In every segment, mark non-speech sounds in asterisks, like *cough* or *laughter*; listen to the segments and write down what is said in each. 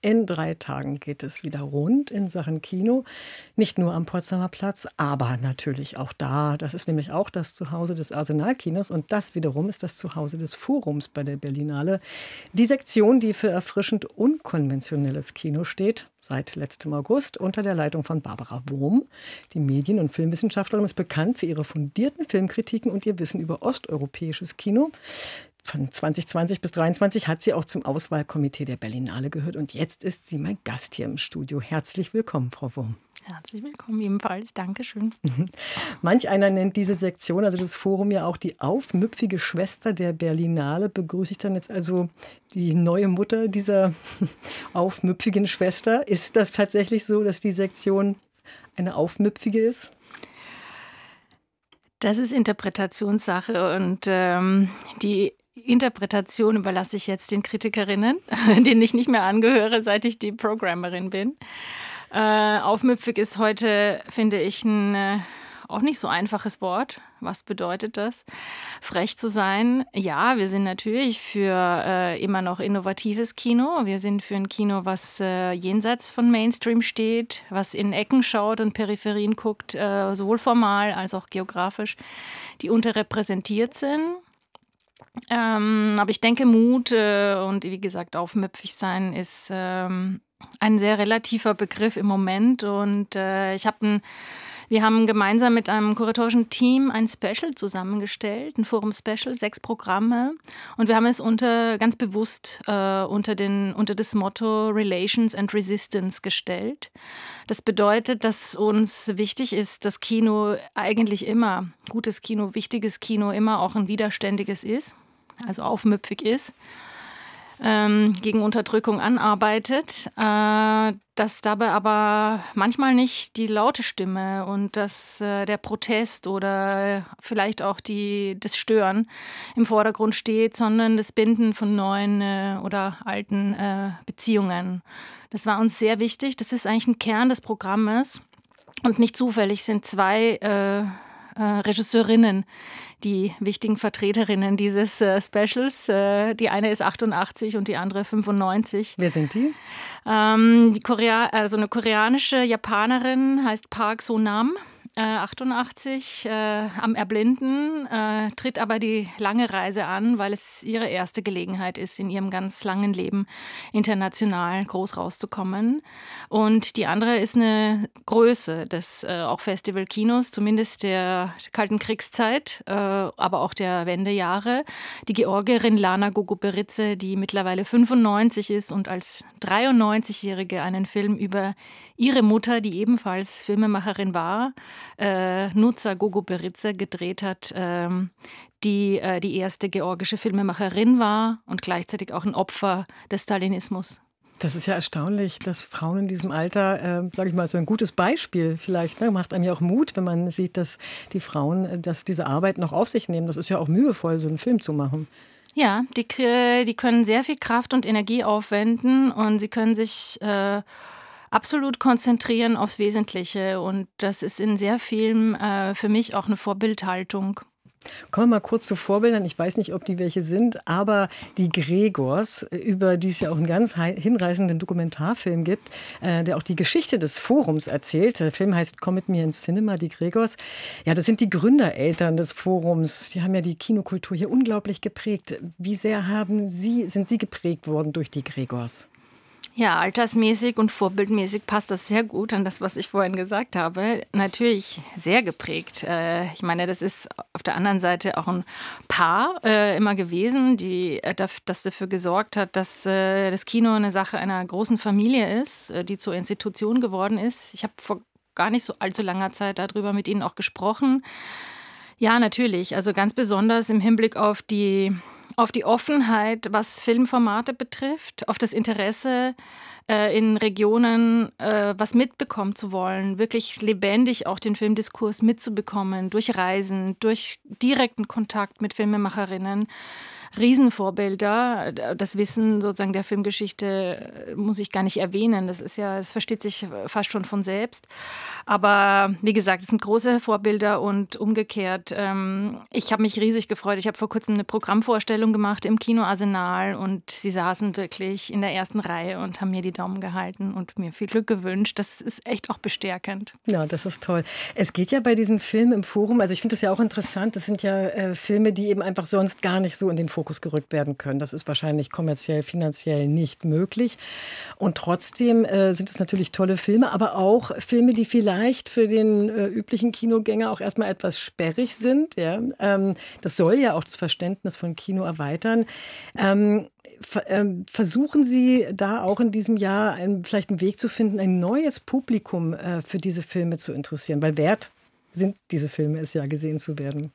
In drei Tagen geht es wieder rund in Sachen Kino. Nicht nur am Potsdamer Platz, aber natürlich auch da. Das ist nämlich auch das Zuhause des Arsenalkinos und das wiederum ist das Zuhause des Forums bei der Berlinale. Die Sektion, die für erfrischend unkonventionelles Kino steht, seit letztem August unter der Leitung von Barbara Wurm. Die Medien- und Filmwissenschaftlerin ist bekannt für ihre fundierten Filmkritiken und ihr Wissen über osteuropäisches Kino von 2020 bis 2023 hat sie auch zum Auswahlkomitee der Berlinale gehört und jetzt ist sie mein Gast hier im Studio. Herzlich willkommen, Frau Wurm. Herzlich willkommen ebenfalls. Dankeschön. *laughs* Manch einer nennt diese Sektion, also das Forum ja auch die aufmüpfige Schwester der Berlinale. Begrüße ich dann jetzt also die neue Mutter dieser *laughs* aufmüpfigen Schwester. Ist das tatsächlich so, dass die Sektion eine aufmüpfige ist? Das ist Interpretationssache und ähm, die Interpretation überlasse ich jetzt den Kritikerinnen, *laughs* denen ich nicht mehr angehöre, seit ich die Programmerin bin. Äh, aufmüpfig ist heute, finde ich, ein äh, auch nicht so einfaches Wort. Was bedeutet das? Frech zu sein? Ja, wir sind natürlich für äh, immer noch innovatives Kino. Wir sind für ein Kino, was äh, jenseits von Mainstream steht, was in Ecken schaut und Peripherien guckt, äh, sowohl formal als auch geografisch, die unterrepräsentiert sind. Ähm, aber ich denke, Mut äh, und wie gesagt, aufmüpfig sein ist ähm, ein sehr relativer Begriff im Moment. Und äh, ich habe ein wir haben gemeinsam mit einem kuratorischen Team ein Special zusammengestellt, ein Forum-Special, sechs Programme. Und wir haben es unter, ganz bewusst äh, unter, den, unter das Motto Relations and Resistance gestellt. Das bedeutet, dass uns wichtig ist, dass Kino eigentlich immer, gutes Kino, wichtiges Kino immer auch ein widerständiges ist, also aufmüpfig ist ähm, gegen Unterdrückung anarbeitet, äh, dass dabei aber manchmal nicht die laute Stimme und dass äh, der Protest oder vielleicht auch die, das Stören im Vordergrund steht, sondern das Binden von neuen äh, oder alten äh, Beziehungen. Das war uns sehr wichtig. Das ist eigentlich ein Kern des Programmes. Und nicht zufällig sind zwei äh, Regisseurinnen, die wichtigen Vertreterinnen dieses äh, Specials. Äh, die eine ist 88 und die andere 95. Wer sind die? Ähm, die Korea also eine koreanische Japanerin heißt Park So-nam. 88 äh, äh, am Erblinden, äh, tritt aber die lange Reise an, weil es ihre erste Gelegenheit ist, in ihrem ganz langen Leben international groß rauszukommen. Und die andere ist eine Größe des äh, auch Festivalkinos, zumindest der Kalten Kriegszeit, äh, aber auch der Wendejahre. Die Georgierin Lana Gogoberitze, die mittlerweile 95 ist und als 93-Jährige einen Film über ihre Mutter, die ebenfalls Filmemacherin war, äh, Nutza Gogoberitze gedreht hat, ähm, die äh, die erste georgische Filmemacherin war und gleichzeitig auch ein Opfer des Stalinismus. Das ist ja erstaunlich, dass Frauen in diesem Alter, äh, sage ich mal, so ein gutes Beispiel vielleicht, ne, macht einem ja auch Mut, wenn man sieht, dass die Frauen äh, dass diese Arbeit noch auf sich nehmen. Das ist ja auch mühevoll, so einen Film zu machen. Ja, die, die können sehr viel Kraft und Energie aufwenden und sie können sich äh, absolut konzentrieren aufs Wesentliche. Und das ist in sehr vielen äh, für mich auch eine Vorbildhaltung. Kommen wir mal kurz zu Vorbildern. Ich weiß nicht, ob die welche sind, aber die Gregors, über die es ja auch einen ganz hinreißenden Dokumentarfilm gibt, äh, der auch die Geschichte des Forums erzählt. Der Film heißt Komm mit mir ins Cinema, die Gregors. Ja, das sind die Gründereltern des Forums. Die haben ja die Kinokultur hier unglaublich geprägt. Wie sehr haben Sie, sind Sie geprägt worden durch die Gregors? Ja, altersmäßig und vorbildmäßig passt das sehr gut an das, was ich vorhin gesagt habe. Natürlich sehr geprägt. Äh, ich meine, das ist auf der anderen Seite auch ein Paar äh, immer gewesen, die, äh, das dafür gesorgt hat, dass das Kino eine Sache einer großen Familie ist, die zur Institution geworden ist. Ich habe vor gar nicht so allzu langer Zeit darüber mit Ihnen auch gesprochen. Ja, natürlich. Also ganz besonders im Hinblick auf die auf die Offenheit, was Filmformate betrifft, auf das Interesse äh, in Regionen, äh, was mitbekommen zu wollen, wirklich lebendig auch den Filmdiskurs mitzubekommen, durch Reisen, durch direkten Kontakt mit Filmemacherinnen. Riesenvorbilder. Das Wissen sozusagen der Filmgeschichte muss ich gar nicht erwähnen. Das ist ja, es versteht sich fast schon von selbst. Aber wie gesagt, es sind große Vorbilder und umgekehrt. Ähm, ich habe mich riesig gefreut. Ich habe vor kurzem eine Programmvorstellung gemacht im Kino Arsenal und sie saßen wirklich in der ersten Reihe und haben mir die Daumen gehalten und mir viel Glück gewünscht. Das ist echt auch bestärkend. Ja, das ist toll. Es geht ja bei diesen Filmen im Forum, also ich finde das ja auch interessant, das sind ja äh, Filme, die eben einfach sonst gar nicht so in den Fokus gerückt werden können. Das ist wahrscheinlich kommerziell, finanziell nicht möglich. Und trotzdem äh, sind es natürlich tolle Filme, aber auch Filme, die vielleicht für den äh, üblichen Kinogänger auch erstmal etwas sperrig sind. Ja? Ähm, das soll ja auch das Verständnis von Kino erweitern. Ähm, ähm, versuchen Sie da auch in diesem Jahr einen, vielleicht einen Weg zu finden, ein neues Publikum äh, für diese Filme zu interessieren? Weil wert sind diese Filme es ja, gesehen zu werden.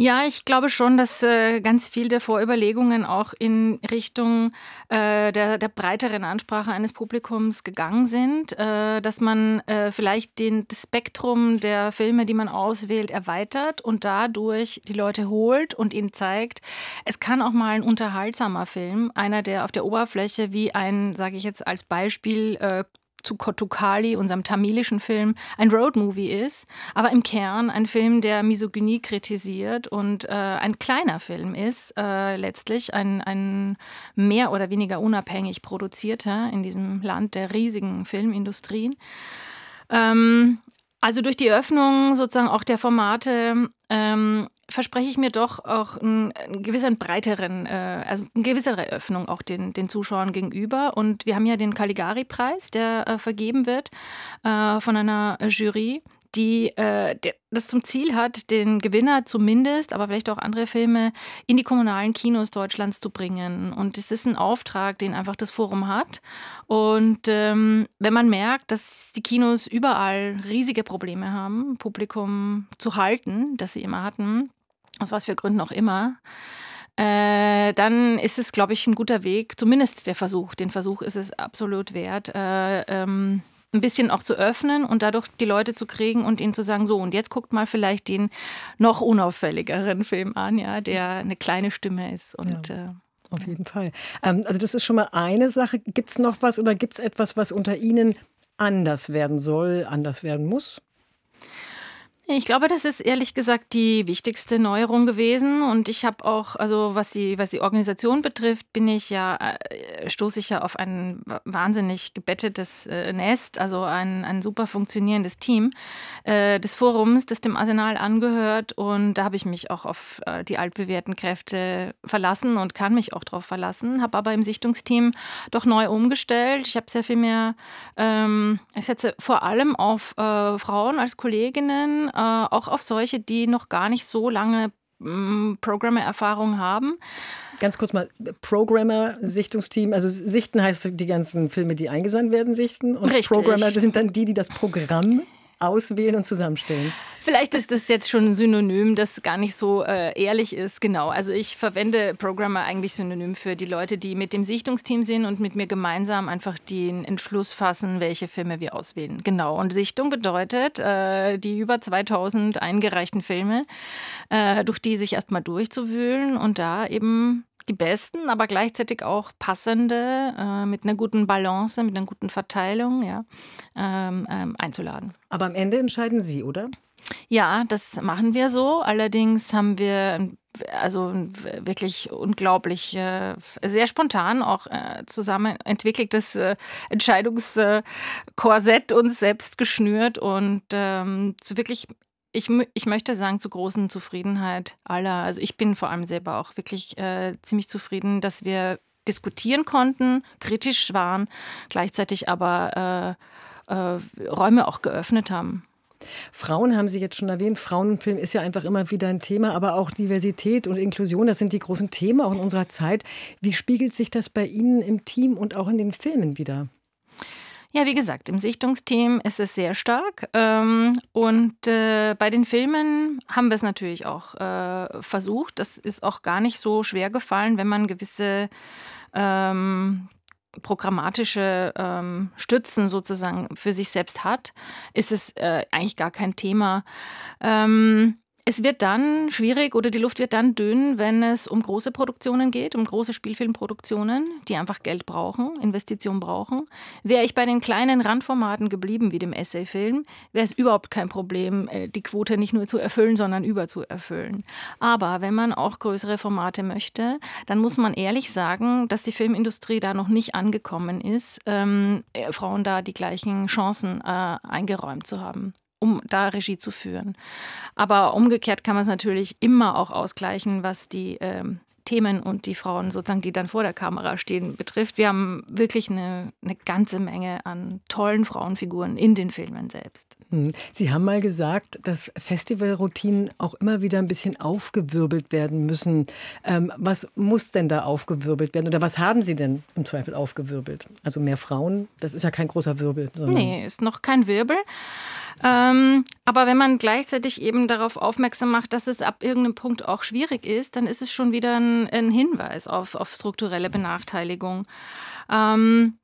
Ja, ich glaube schon, dass äh, ganz viel der Vorüberlegungen auch in Richtung äh, der, der breiteren Ansprache eines Publikums gegangen sind, äh, dass man äh, vielleicht den, das Spektrum der Filme, die man auswählt, erweitert und dadurch die Leute holt und ihnen zeigt, es kann auch mal ein unterhaltsamer Film, einer, der auf der Oberfläche wie ein, sage ich jetzt als Beispiel, äh, zu Kotukali, unserem tamilischen Film, ein Roadmovie ist, aber im Kern ein Film, der Misogynie kritisiert und äh, ein kleiner Film ist, äh, letztlich ein, ein mehr oder weniger unabhängig produzierter in diesem Land der riesigen Filmindustrien. Ähm, also durch die Öffnung sozusagen auch der Formate ähm, verspreche ich mir doch auch einen, gewissen breiteren, äh, also eine gewissere Öffnung auch den, den Zuschauern gegenüber. Und wir haben ja den Caligari-Preis, der äh, vergeben wird äh, von einer Jury die das zum Ziel hat, den Gewinner zumindest, aber vielleicht auch andere Filme in die kommunalen Kinos Deutschlands zu bringen. Und es ist ein Auftrag, den einfach das Forum hat. Und ähm, wenn man merkt, dass die Kinos überall riesige Probleme haben, Publikum zu halten, das sie immer hatten, aus was für Gründen auch immer, äh, dann ist es, glaube ich, ein guter Weg, zumindest der Versuch. Den Versuch ist es absolut wert, äh, ähm, ein bisschen auch zu öffnen und dadurch die Leute zu kriegen und ihnen zu sagen, so, und jetzt guckt mal vielleicht den noch unauffälligeren Film an, ja, der eine kleine Stimme ist. Und, ja. Äh, auf jeden Fall. Ähm, also das ist schon mal eine Sache. Gibt es noch was oder gibt es etwas, was unter Ihnen anders werden soll, anders werden muss? Ich glaube, das ist ehrlich gesagt die wichtigste Neuerung gewesen. Und ich habe auch, also was die, was die Organisation betrifft, bin ich ja, äh, stoße ich ja auf ein wahnsinnig gebettetes äh, Nest, also ein, ein super funktionierendes Team äh, des Forums, das dem Arsenal angehört. Und da habe ich mich auch auf die altbewährten Kräfte verlassen und kann mich auch darauf verlassen. Habe aber im Sichtungsteam doch neu umgestellt. Ich habe sehr viel mehr, ähm, ich setze vor allem auf äh, Frauen als Kolleginnen auch auf solche, die noch gar nicht so lange mm, Programmer-Erfahrung haben. Ganz kurz mal, Programmer, Sichtungsteam, also Sichten heißt die ganzen Filme, die eingesandt werden, sichten. Und Richtig. Programmer sind dann die, die das Programm auswählen und zusammenstellen. Vielleicht ist das jetzt schon ein Synonym, das gar nicht so äh, ehrlich ist. Genau. Also ich verwende Programmer eigentlich synonym für die Leute, die mit dem Sichtungsteam sind und mit mir gemeinsam einfach den Entschluss fassen, welche Filme wir auswählen. Genau. Und Sichtung bedeutet, äh, die über 2000 eingereichten Filme, äh, durch die sich erstmal durchzuwühlen und da eben die besten, aber gleichzeitig auch passende, äh, mit einer guten Balance, mit einer guten Verteilung ja, ähm, ähm, einzuladen. Aber am Ende entscheiden Sie, oder? Ja, das machen wir so. Allerdings haben wir also wirklich unglaublich, äh, sehr spontan auch äh, zusammen entwickeltes äh, Entscheidungskorsett uns selbst geschnürt und ähm, zu wirklich ich, ich möchte sagen, zur großen Zufriedenheit aller. Also ich bin vor allem selber auch wirklich äh, ziemlich zufrieden, dass wir diskutieren konnten, kritisch waren, gleichzeitig aber äh, äh, Räume auch geöffnet haben. Frauen haben Sie jetzt schon erwähnt. Frauenfilm ist ja einfach immer wieder ein Thema, aber auch Diversität und Inklusion, das sind die großen Themen auch in unserer Zeit. Wie spiegelt sich das bei Ihnen im Team und auch in den Filmen wieder? Ja, wie gesagt, im Sichtungsteam ist es sehr stark. Ähm, und äh, bei den Filmen haben wir es natürlich auch äh, versucht. Das ist auch gar nicht so schwer gefallen, wenn man gewisse ähm, programmatische ähm, Stützen sozusagen für sich selbst hat, ist es äh, eigentlich gar kein Thema. Ähm, es wird dann schwierig oder die Luft wird dann dünn, wenn es um große Produktionen geht, um große Spielfilmproduktionen, die einfach Geld brauchen, Investitionen brauchen. Wäre ich bei den kleinen Randformaten geblieben, wie dem Essayfilm, wäre es überhaupt kein Problem, äh, die Quote nicht nur zu erfüllen, sondern überzuerfüllen. Aber wenn man auch größere Formate möchte, dann muss man ehrlich sagen, dass die Filmindustrie da noch nicht angekommen ist, ähm, äh, Frauen da die gleichen Chancen äh, eingeräumt zu haben um da Regie zu führen. Aber umgekehrt kann man es natürlich immer auch ausgleichen, was die ähm, Themen und die Frauen sozusagen, die dann vor der Kamera stehen, betrifft. Wir haben wirklich eine, eine ganze Menge an tollen Frauenfiguren in den Filmen selbst. Hm. Sie haben mal gesagt, dass Festivalroutinen auch immer wieder ein bisschen aufgewirbelt werden müssen. Ähm, was muss denn da aufgewirbelt werden oder was haben Sie denn im Zweifel aufgewirbelt? Also mehr Frauen, das ist ja kein großer Wirbel. Nee, ist noch kein Wirbel. Ähm, aber wenn man gleichzeitig eben darauf aufmerksam macht, dass es ab irgendeinem Punkt auch schwierig ist, dann ist es schon wieder ein, ein Hinweis auf, auf strukturelle Benachteiligung. Ähm,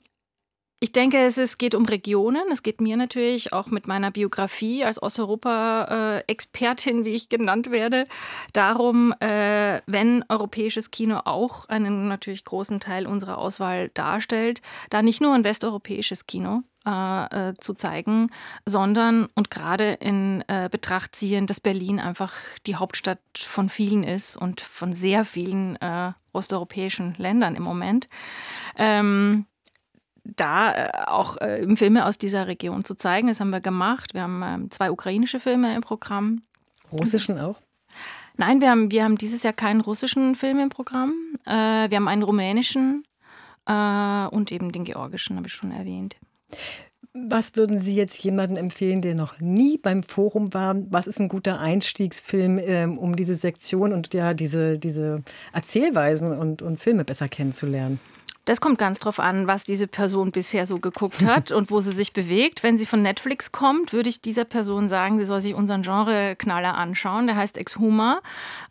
ich denke, es ist, geht um Regionen. Es geht mir natürlich auch mit meiner Biografie als Osteuropa-Expertin, wie ich genannt werde, darum, äh, wenn europäisches Kino auch einen natürlich großen Teil unserer Auswahl darstellt, da nicht nur ein westeuropäisches Kino äh, äh, zu zeigen, sondern und gerade in äh, Betracht ziehen, dass Berlin einfach die Hauptstadt von vielen ist und von sehr vielen äh, osteuropäischen Ländern im Moment. Ähm, da äh, auch Filme aus dieser Region zu zeigen. Das haben wir gemacht. Wir haben ähm, zwei ukrainische Filme im Programm. Russischen auch? Nein, wir haben, wir haben dieses Jahr keinen russischen Film im Programm. Wir haben einen rumänischen und eben den georgischen, habe ich schon erwähnt. Was würden Sie jetzt jemandem empfehlen, der noch nie beim Forum war? Was ist ein guter Einstiegsfilm, ähm, um diese Sektion und ja, diese, diese Erzählweisen und, und Filme besser kennenzulernen? Das kommt ganz drauf an, was diese Person bisher so geguckt *laughs* hat und wo sie sich bewegt. Wenn sie von Netflix kommt, würde ich dieser Person sagen, sie soll sich unseren Genre-Knaller anschauen. Der heißt Exhuma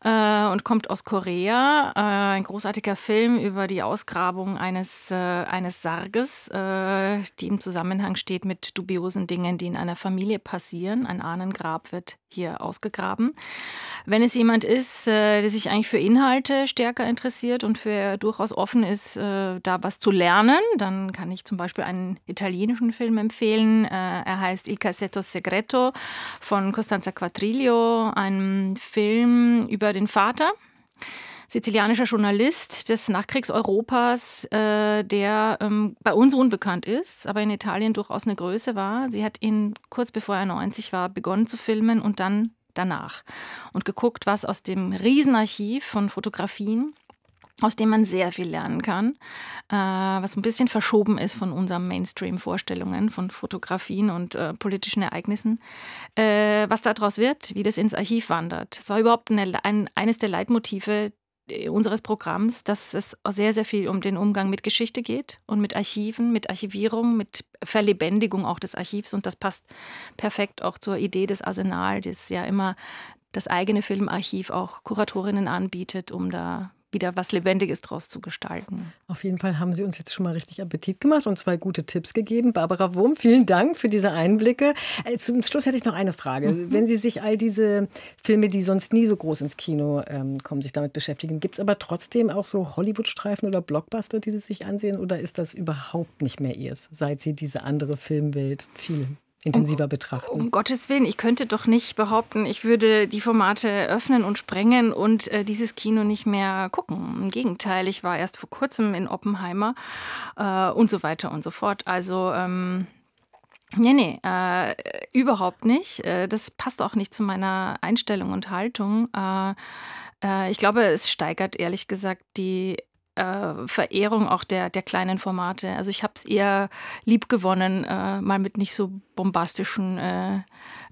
äh, und kommt aus Korea. Äh, ein großartiger Film über die Ausgrabung eines, äh, eines Sarges, äh, die im Zusammenhang steht mit dubiosen Dingen, die in einer Familie passieren. Ein Ahnengrab wird hier ausgegraben. Wenn es jemand ist, äh, der sich eigentlich für Inhalte stärker interessiert und für durchaus offen ist, äh, da was zu lernen, dann kann ich zum Beispiel einen italienischen Film empfehlen. Äh, er heißt Il Cassetto Segreto von Costanza Quatriglio, ein Film über den Vater sizilianischer Journalist des Nachkriegseuropas, äh, der ähm, bei uns unbekannt ist, aber in Italien durchaus eine Größe war. Sie hat ihn kurz bevor er 90 war begonnen zu filmen und dann danach und geguckt, was aus dem Riesenarchiv von Fotografien aus dem man sehr viel lernen kann, äh, was ein bisschen verschoben ist von unseren Mainstream-Vorstellungen von Fotografien und äh, politischen Ereignissen, äh, was daraus wird, wie das ins Archiv wandert. Es war überhaupt eine, ein, eines der Leitmotive unseres Programms, dass es sehr, sehr viel um den Umgang mit Geschichte geht und mit Archiven, mit Archivierung, mit Verlebendigung auch des Archivs. Und das passt perfekt auch zur Idee des Arsenal, das ja immer das eigene Filmarchiv auch Kuratorinnen anbietet, um da wieder was Lebendiges draus zu gestalten. Auf jeden Fall haben Sie uns jetzt schon mal richtig Appetit gemacht und zwei gute Tipps gegeben. Barbara Wurm, vielen Dank für diese Einblicke. Äh, zum Schluss hätte ich noch eine Frage. Mhm. Wenn Sie sich all diese Filme, die sonst nie so groß ins Kino ähm, kommen, sich damit beschäftigen, gibt es aber trotzdem auch so Hollywood-Streifen oder Blockbuster, die Sie sich ansehen oder ist das überhaupt nicht mehr Ihres, seit Sie diese andere Filmwelt viel intensiver betrachten. Um, Gottes Willen, ich könnte doch nicht behaupten, ich würde die Formate öffnen und sprengen und äh, dieses Kino nicht mehr gucken. Im Gegenteil, ich war erst vor kurzem in Oppenheimer äh, und so weiter und so fort. Also ähm, Nee, nee, äh, überhaupt nicht. Äh, das passt auch nicht zu meiner Einstellung und Haltung. Äh, äh ich glaube, es steigert ehrlich gesagt die äh, Verehrung auch der, der kleinen Formate. Also ich habe es eher lieb gewonnen, äh, mal mit nicht so bombastischen äh,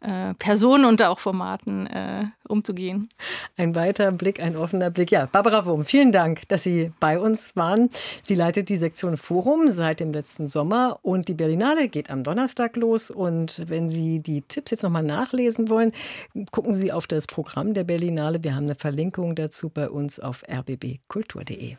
äh Personen und auch Formaten äh, umzugehen. Ein weiter Blick, ein offener Blick. Ja, Barbara Wurm, vielen Dank, dass Sie bei uns waren. Sie leitet die Sektion Forum seit dem letzten Sommer und die Berlinale geht am Donnerstag los. Und wenn Sie die Tipps jetzt nochmal nachlesen wollen, gucken Sie auf das Programm der Berlinale. Wir haben eine Verlinkung dazu bei uns auf rbbkultur.de.